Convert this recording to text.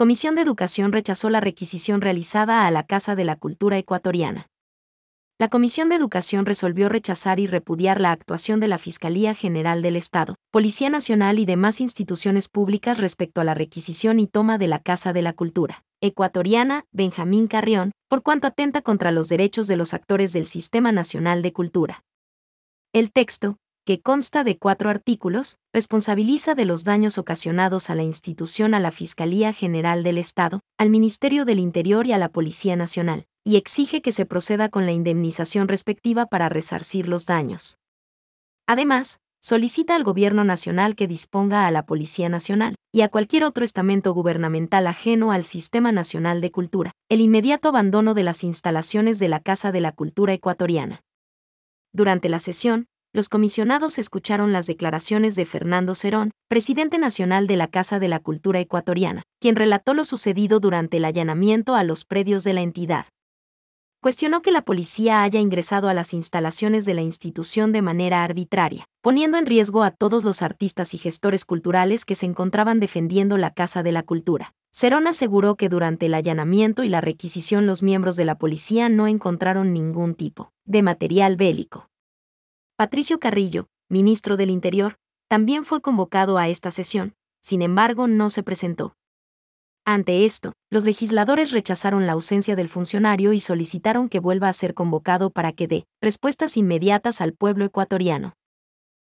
Comisión de Educación rechazó la requisición realizada a la Casa de la Cultura Ecuatoriana. La Comisión de Educación resolvió rechazar y repudiar la actuación de la Fiscalía General del Estado, Policía Nacional y demás instituciones públicas respecto a la requisición y toma de la Casa de la Cultura ecuatoriana, Benjamín Carrión, por cuanto atenta contra los derechos de los actores del Sistema Nacional de Cultura. El texto, que consta de cuatro artículos, responsabiliza de los daños ocasionados a la institución a la Fiscalía General del Estado, al Ministerio del Interior y a la Policía Nacional, y exige que se proceda con la indemnización respectiva para resarcir los daños. Además, solicita al Gobierno Nacional que disponga a la Policía Nacional y a cualquier otro estamento gubernamental ajeno al Sistema Nacional de Cultura el inmediato abandono de las instalaciones de la Casa de la Cultura Ecuatoriana. Durante la sesión, los comisionados escucharon las declaraciones de Fernando Cerón, presidente nacional de la Casa de la Cultura Ecuatoriana, quien relató lo sucedido durante el allanamiento a los predios de la entidad. Cuestionó que la policía haya ingresado a las instalaciones de la institución de manera arbitraria, poniendo en riesgo a todos los artistas y gestores culturales que se encontraban defendiendo la Casa de la Cultura. Cerón aseguró que durante el allanamiento y la requisición los miembros de la policía no encontraron ningún tipo de material bélico. Patricio Carrillo, ministro del Interior, también fue convocado a esta sesión, sin embargo no se presentó. Ante esto, los legisladores rechazaron la ausencia del funcionario y solicitaron que vuelva a ser convocado para que dé respuestas inmediatas al pueblo ecuatoriano.